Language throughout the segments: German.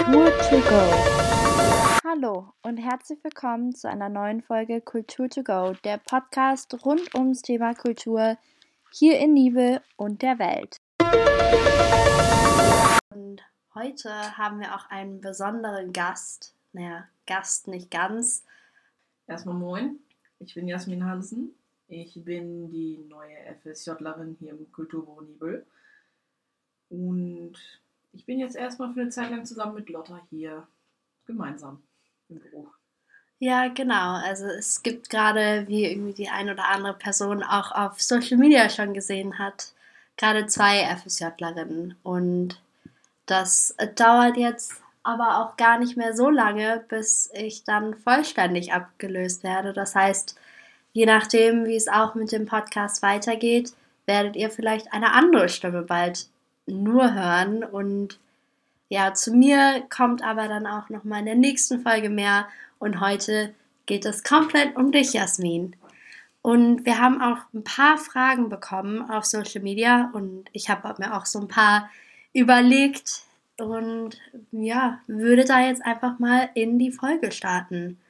Kultur to go. Hallo und herzlich willkommen zu einer neuen Folge Kultur to go, der Podcast rund ums Thema Kultur hier in Nibel und der Welt. Und heute haben wir auch einen besonderen Gast. Naja, Gast nicht ganz. Erstmal moin, ich bin Jasmin Hansen. Ich bin die neue FSJlerin hier im Kulturbüro Nibel. Und ich bin jetzt erstmal für eine Zeit lang zusammen mit Lotta hier gemeinsam im Büro. Ja, genau. Also es gibt gerade, wie irgendwie die ein oder andere Person auch auf Social Media schon gesehen hat, gerade zwei FSJlerinnen. Und das dauert jetzt aber auch gar nicht mehr so lange, bis ich dann vollständig abgelöst werde. Das heißt, je nachdem, wie es auch mit dem Podcast weitergeht, werdet ihr vielleicht eine andere Stimme bald nur hören. Und ja, zu mir kommt aber dann auch noch mal in der nächsten Folge mehr. Und heute geht es komplett um dich, Jasmin. Und wir haben auch ein paar Fragen bekommen auf Social Media und ich habe mir auch so ein paar überlegt und ja, würde da jetzt einfach mal in die Folge starten.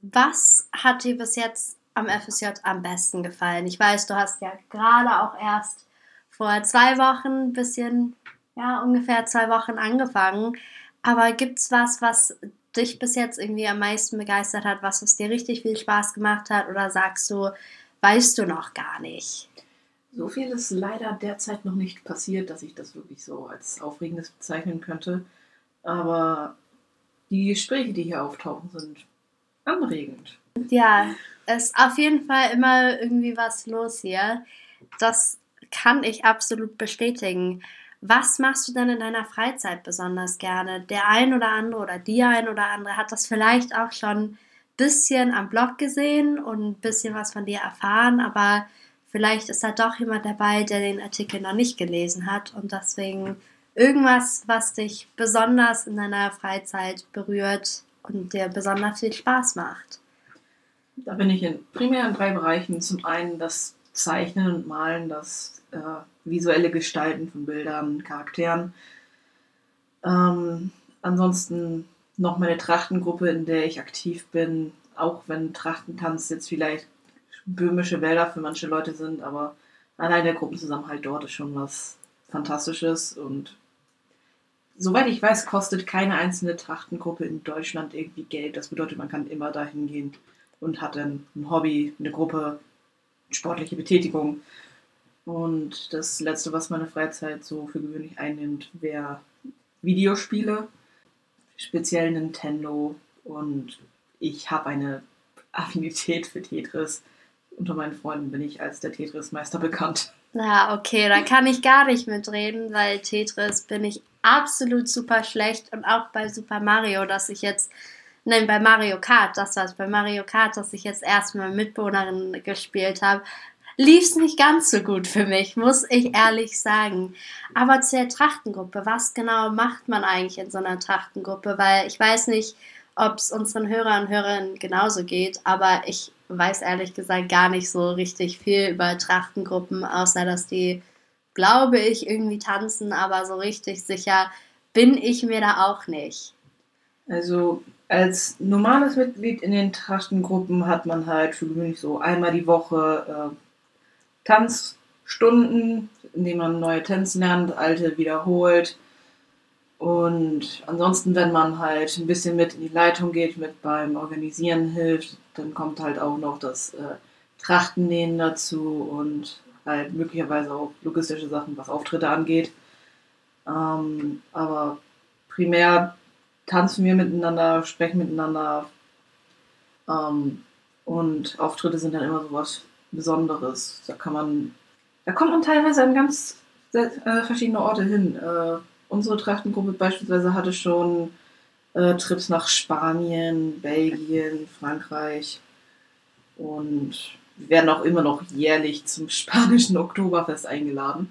Was hat dir bis jetzt am FSJ am besten gefallen? Ich weiß, du hast ja gerade auch erst vor zwei Wochen, ein bisschen, ja, ungefähr zwei Wochen angefangen. Aber gibt es was, was dich bis jetzt irgendwie am meisten begeistert hat, was es dir richtig viel Spaß gemacht hat? Oder sagst du, weißt du noch gar nicht? So viel ist leider derzeit noch nicht passiert, dass ich das wirklich so als Aufregendes bezeichnen könnte. Aber die Gespräche, die hier auftauchen, sind anregend. Ja, es ist auf jeden Fall immer irgendwie was los hier. Das kann ich absolut bestätigen. Was machst du denn in deiner Freizeit besonders gerne? Der ein oder andere oder die ein oder andere hat das vielleicht auch schon ein bisschen am Blog gesehen und ein bisschen was von dir erfahren, aber vielleicht ist da doch jemand dabei, der den Artikel noch nicht gelesen hat und deswegen irgendwas, was dich besonders in deiner Freizeit berührt und dir besonders viel Spaß macht. Da bin ich in primär in drei Bereichen. Zum einen das Zeichnen und Malen, das äh, visuelle Gestalten von Bildern, Charakteren. Ähm, ansonsten noch meine Trachtengruppe, in der ich aktiv bin, auch wenn Trachtentanz jetzt vielleicht böhmische Wälder für manche Leute sind, aber allein der Gruppenzusammenhalt dort ist schon was Fantastisches und soweit ich weiß, kostet keine einzelne Trachtengruppe in Deutschland irgendwie Geld. Das bedeutet, man kann immer dahin gehen und hat dann ein Hobby, eine Gruppe, sportliche Betätigung. Und das Letzte, was meine Freizeit so für gewöhnlich einnimmt, wäre Videospiele, speziell Nintendo. Und ich habe eine Affinität für Tetris. Unter meinen Freunden bin ich als der Tetris-Meister bekannt. Na, okay, da kann ich gar nicht mitreden, weil Tetris bin ich absolut super schlecht und auch bei Super Mario, dass ich jetzt, nein, bei Mario Kart, das war's, bei Mario Kart, dass ich jetzt erstmal Mitbewohnerin gespielt habe, lief es nicht ganz so gut für mich, muss ich ehrlich sagen. Aber zur Trachtengruppe, was genau macht man eigentlich in so einer Trachtengruppe? Weil ich weiß nicht, ob es unseren Hörern und Hörerinnen genauso geht, aber ich weiß ehrlich gesagt gar nicht so richtig viel über Trachtengruppen, außer dass die, glaube ich, irgendwie tanzen, aber so richtig sicher bin ich mir da auch nicht. Also als normales Mitglied in den Trachtengruppen hat man halt für gewöhnlich so einmal die Woche äh, Tanzstunden, in denen man neue Tänze lernt, alte wiederholt. Und ansonsten, wenn man halt ein bisschen mit in die Leitung geht, mit beim Organisieren hilft, dann kommt halt auch noch das äh, Trachtennähen dazu und halt möglicherweise auch logistische Sachen, was Auftritte angeht. Ähm, aber primär tanzen wir miteinander, sprechen miteinander ähm, und Auftritte sind dann immer sowas Besonderes. Da kann man, da kommt man teilweise an ganz äh, verschiedene Orte hin. Äh, unsere Trachtengruppe beispielsweise hatte schon äh, Trips nach Spanien, Belgien, Frankreich und wir werden auch immer noch jährlich zum spanischen Oktoberfest eingeladen.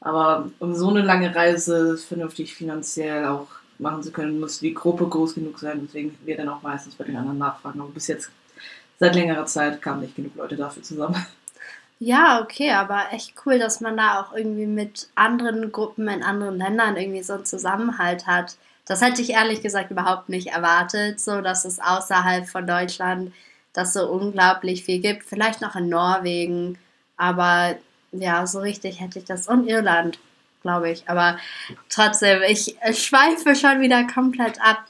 Aber um so eine lange Reise vernünftig finanziell auch machen zu können, muss die Gruppe groß genug sein, deswegen wir dann auch meistens bei den anderen nachfragen. Aber bis jetzt seit längerer Zeit kamen nicht genug Leute dafür zusammen. Ja, okay, aber echt cool, dass man da auch irgendwie mit anderen Gruppen in anderen Ländern irgendwie so einen Zusammenhalt hat. Das hätte ich ehrlich gesagt überhaupt nicht erwartet, so dass es außerhalb von Deutschland das so unglaublich viel gibt. Vielleicht noch in Norwegen, aber ja, so richtig hätte ich das. Und Irland, glaube ich. Aber trotzdem, ich schweife schon wieder komplett ab.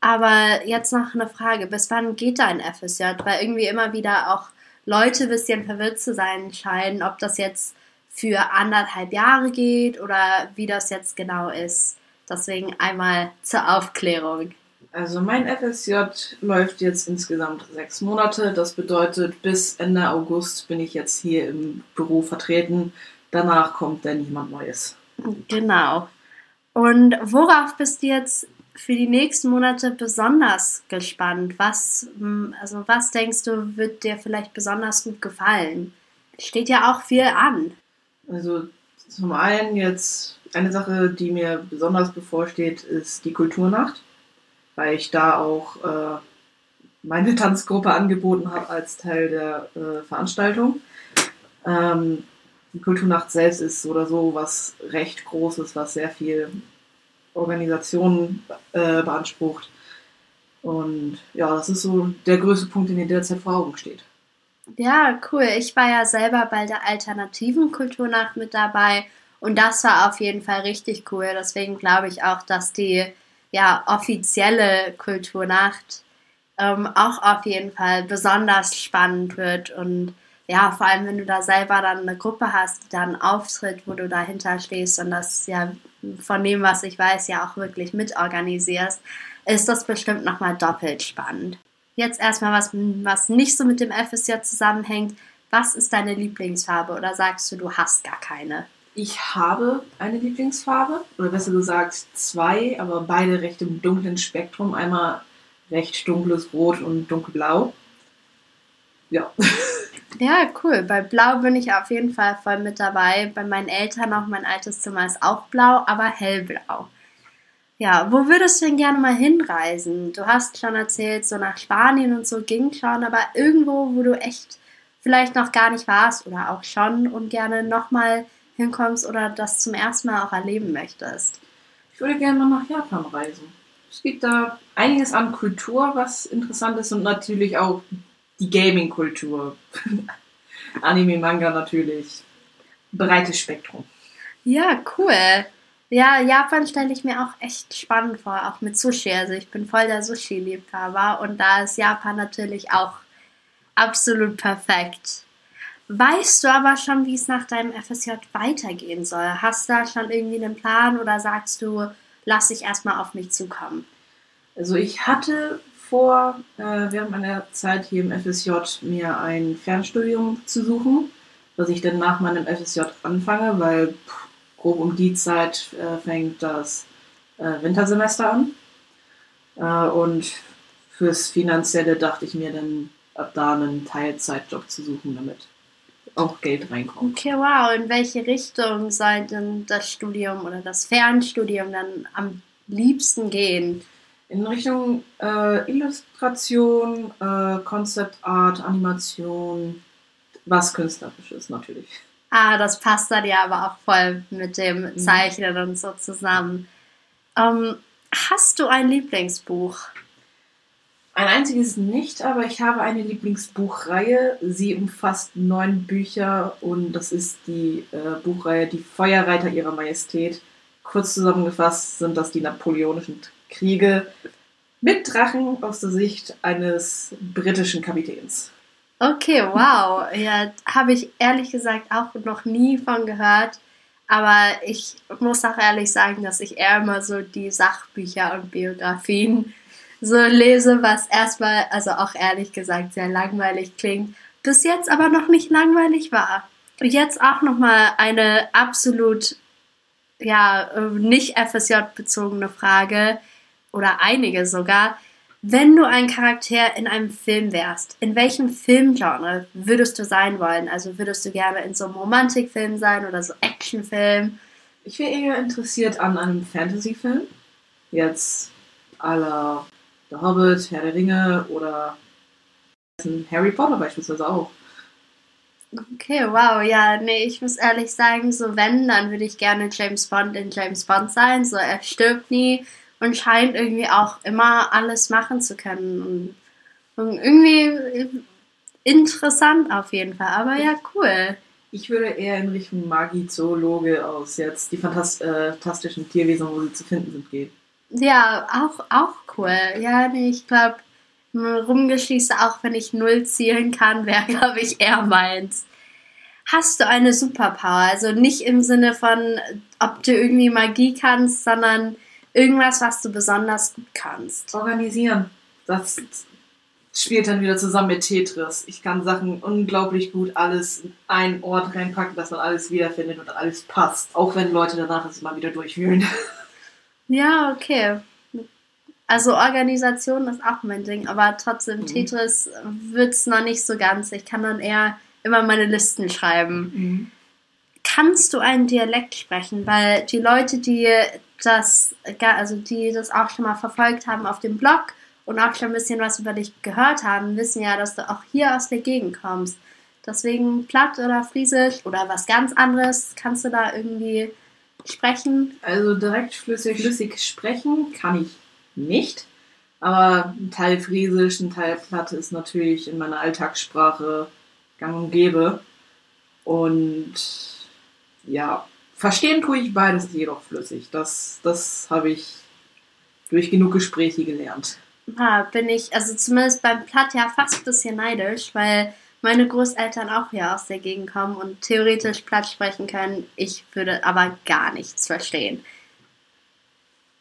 Aber jetzt noch eine Frage: Bis wann geht dein FSJ? Weil irgendwie immer wieder auch Leute ein bisschen verwirrt zu sein scheinen, ob das jetzt für anderthalb Jahre geht oder wie das jetzt genau ist. Deswegen einmal zur Aufklärung. Also mein FSJ läuft jetzt insgesamt sechs Monate. Das bedeutet, bis Ende August bin ich jetzt hier im Büro vertreten. Danach kommt dann jemand Neues. Genau. Und worauf bist du jetzt für die nächsten Monate besonders gespannt? Was, hm, also was denkst du, wird dir vielleicht besonders gut gefallen? Steht ja auch viel an. Also zum einen jetzt eine Sache, die mir besonders bevorsteht, ist die Kulturnacht, weil ich da auch äh, meine Tanzgruppe angeboten habe als Teil der äh, Veranstaltung. Ähm, die Kulturnacht selbst ist oder so was recht Großes, was sehr viel Organisation äh, beansprucht. Und ja, das ist so der größte Punkt, der mir derzeit vor Augen steht. Ja, cool. Ich war ja selber bei der alternativen Kulturnacht mit dabei und das war auf jeden Fall richtig cool. Deswegen glaube ich auch, dass die ja, offizielle Kulturnacht ähm, auch auf jeden Fall besonders spannend wird und ja, vor allem wenn du da selber dann eine Gruppe hast, die dann auftritt, wo du dahinter stehst und das ja von dem, was ich weiß, ja auch wirklich mitorganisierst, ist das bestimmt nochmal doppelt spannend. Jetzt erstmal was, was nicht so mit dem FSJ zusammenhängt. Was ist deine Lieblingsfarbe oder sagst du, du hast gar keine? Ich habe eine Lieblingsfarbe, oder besser gesagt zwei, aber beide recht im dunklen Spektrum. Einmal recht dunkles Rot und dunkelblau. Ja. Ja, cool. Bei Blau bin ich auf jeden Fall voll mit dabei. Bei meinen Eltern auch mein altes Zimmer ist auch blau, aber hellblau. Ja, wo würdest du denn gerne mal hinreisen? Du hast schon erzählt, so nach Spanien und so ging schon, aber irgendwo, wo du echt vielleicht noch gar nicht warst oder auch schon und gerne nochmal hinkommst oder das zum ersten Mal auch erleben möchtest? Ich würde gerne mal nach Japan reisen. Es gibt da einiges an Kultur, was interessant ist und natürlich auch die Gaming-Kultur. Anime, Manga natürlich. Breites Spektrum. Ja, cool. Ja, Japan stelle ich mir auch echt spannend vor, auch mit Sushi. Also ich bin voll der Sushi-Liebhaber und da ist Japan natürlich auch absolut perfekt. Weißt du aber schon, wie es nach deinem FSJ weitergehen soll? Hast du da schon irgendwie einen Plan oder sagst du, lass dich erstmal auf mich zukommen? Also ich hatte vor, äh, während meiner Zeit hier im FSJ mir ein Fernstudium zu suchen, was ich dann nach meinem FSJ anfange, weil pff, grob um die Zeit äh, fängt das äh, Wintersemester an. Äh, und fürs Finanzielle dachte ich mir dann ab da einen Teilzeitjob zu suchen, damit auch Geld reinkommt. Okay, wow. In welche Richtung soll denn das Studium oder das Fernstudium dann am liebsten gehen? In Richtung äh, Illustration, äh, Concept Art, Animation, was künstlerisches natürlich. Ah, das passt dann ja aber auch voll mit dem mhm. Zeichnen mhm. und so zusammen. Ähm, hast du ein Lieblingsbuch? Ein einziges nicht, aber ich habe eine Lieblingsbuchreihe. Sie umfasst neun Bücher und das ist die äh, Buchreihe Die Feuerreiter ihrer Majestät. Kurz zusammengefasst sind das die napoleonischen Kriege mit Drachen aus der Sicht eines britischen Kapitäns. Okay, wow. Ja, habe ich ehrlich gesagt auch noch nie von gehört. Aber ich muss auch ehrlich sagen, dass ich eher immer so die Sachbücher und Biografien so lese, was erstmal, also auch ehrlich gesagt, sehr langweilig klingt. Bis jetzt aber noch nicht langweilig war. Und jetzt auch nochmal eine absolut, ja, nicht FSJ-bezogene Frage oder einige sogar. Wenn du ein Charakter in einem Film wärst, in welchem Filmgenre würdest du sein wollen? Also würdest du gerne in so einem Romantikfilm sein oder so Actionfilm? Ich wäre eher interessiert an einem Fantasyfilm. Jetzt aller The Hobbit, Herr der Ringe oder Harry Potter beispielsweise auch. Okay, wow, ja, nee, ich muss ehrlich sagen, so wenn, dann würde ich gerne James Bond in James Bond sein. So, er stirbt nie und scheint irgendwie auch immer alles machen zu können. Und, irgendwie interessant auf jeden Fall, aber ja, cool. Ich würde eher in Richtung Magie-Zoologe aus jetzt die fantast äh, fantastischen Tierwesen, wo sie zu finden sind, gehen. Ja, auch, auch cool. Ja, nee, ich glaube, rumgeschieße, auch wenn ich null zielen kann, wäre, glaube ich, eher meins. Hast du eine Superpower? Also nicht im Sinne von, ob du irgendwie Magie kannst, sondern irgendwas, was du besonders gut kannst. Organisieren. Das spielt dann wieder zusammen mit Tetris. Ich kann Sachen unglaublich gut alles in einen Ort reinpacken, dass man alles wiederfindet und alles passt. Auch wenn Leute danach es immer wieder durchwühlen. Ja, okay. Also Organisation ist auch mein Ding, aber trotzdem, mhm. Tetris wird es noch nicht so ganz. Ich kann dann eher immer meine Listen schreiben. Mhm. Kannst du einen Dialekt sprechen? Weil die Leute, die das, also die das auch schon mal verfolgt haben auf dem Blog und auch schon ein bisschen was über dich gehört haben, wissen ja, dass du auch hier aus der Gegend kommst. Deswegen platt oder friesisch oder was ganz anderes, kannst du da irgendwie sprechen? Also direkt flüssig, flüssig sprechen kann ich nicht. Aber ein Teil Friesisch, ein Teil Platte ist natürlich in meiner Alltagssprache gang und gäbe. Und ja, verstehen tue ich beides jedoch flüssig. Das, das habe ich durch genug Gespräche gelernt. Ja, bin ich, also zumindest beim Platt ja fast ein bisschen neidisch, weil meine Großeltern auch hier aus der Gegend kommen und theoretisch Platt sprechen können. Ich würde aber gar nichts verstehen.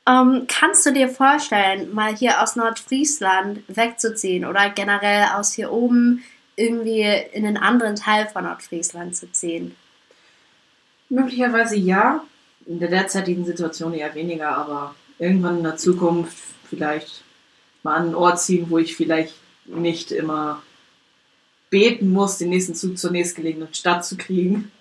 Ähm, kannst du dir vorstellen, mal hier aus Nordfriesland wegzuziehen oder generell aus hier oben irgendwie in einen anderen Teil von Nordfriesland zu ziehen? Möglicherweise ja. In der derzeitigen Situation eher weniger, aber irgendwann in der Zukunft vielleicht mal an einen Ort ziehen, wo ich vielleicht nicht immer beten muss, den nächsten Zug zur nächstgelegenen Stadt zu kriegen.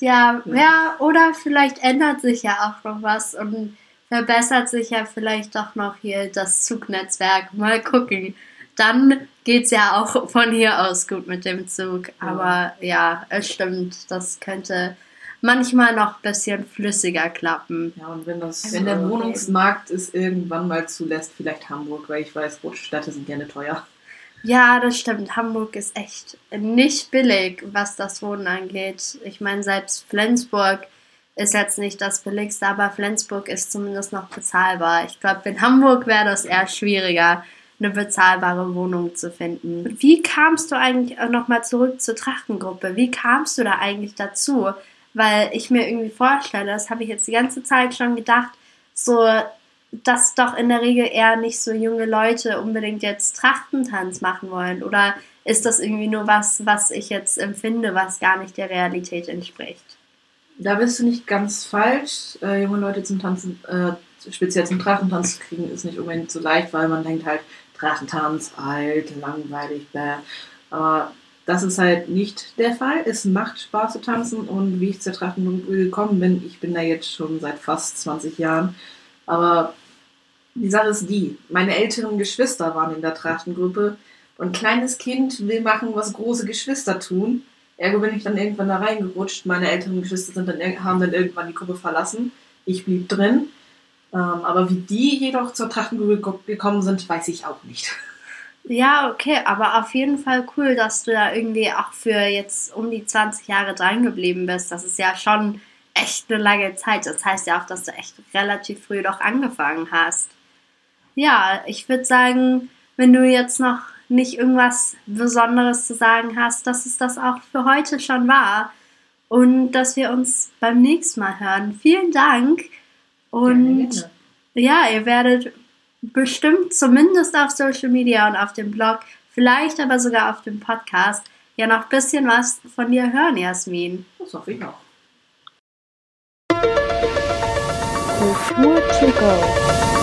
Ja, ja, oder vielleicht ändert sich ja auch noch was und verbessert sich ja vielleicht doch noch hier das Zugnetzwerk. Mal gucken. Dann geht es ja auch von hier aus gut mit dem Zug. Aber ja, es stimmt, das könnte manchmal noch ein bisschen flüssiger klappen. Ja, und wenn, das, wenn der Wohnungsmarkt es irgendwann mal zulässt, vielleicht Hamburg, weil ich weiß, Großstädte sind gerne teuer. Ja, das stimmt. Hamburg ist echt nicht billig, was das Wohnen angeht. Ich meine, selbst Flensburg ist jetzt nicht das billigste, aber Flensburg ist zumindest noch bezahlbar. Ich glaube, in Hamburg wäre das eher schwieriger, eine bezahlbare Wohnung zu finden. Wie kamst du eigentlich nochmal zurück zur Trachtengruppe? Wie kamst du da eigentlich dazu? Weil ich mir irgendwie vorstelle, das habe ich jetzt die ganze Zeit schon gedacht, so, dass doch in der Regel eher nicht so junge Leute unbedingt jetzt Trachtentanz machen wollen. Oder ist das irgendwie nur was, was ich jetzt empfinde, was gar nicht der Realität entspricht? Da bist du nicht ganz falsch. Äh, junge Leute zum Tanzen, äh, speziell zum Drachentanz zu kriegen, ist nicht unbedingt so leicht, weil man denkt halt, Drachentanz, alt, langweilig, bäh. Aber das ist halt nicht der Fall. Es macht Spaß zu tanzen und wie ich zur Drachengruppe gekommen bin, ich bin da jetzt schon seit fast 20 Jahren. Aber die Sache ist die, meine älteren Geschwister waren in der Trachtengruppe und kleines Kind will machen, was große Geschwister tun. Ergo bin ich dann irgendwann da reingerutscht. Meine älteren Geschwister sind dann, haben dann irgendwann die Gruppe verlassen. Ich blieb drin. Ähm, aber wie die jedoch zur Trachtengruppe gekommen sind, weiß ich auch nicht. Ja, okay, aber auf jeden Fall cool, dass du da irgendwie auch für jetzt um die 20 Jahre dran geblieben bist. Das ist ja schon echt eine lange Zeit. Das heißt ja auch, dass du echt relativ früh doch angefangen hast. Ja, ich würde sagen, wenn du jetzt noch nicht irgendwas Besonderes zu sagen hast, dass es das auch für heute schon war und dass wir uns beim nächsten Mal hören. Vielen Dank und gerne, ja, ihr werdet bestimmt zumindest auf Social Media und auf dem Blog, vielleicht aber sogar auf dem Podcast, ja noch ein bisschen was von dir hören, Jasmin. Das hoffe ich auch. Kultur to go.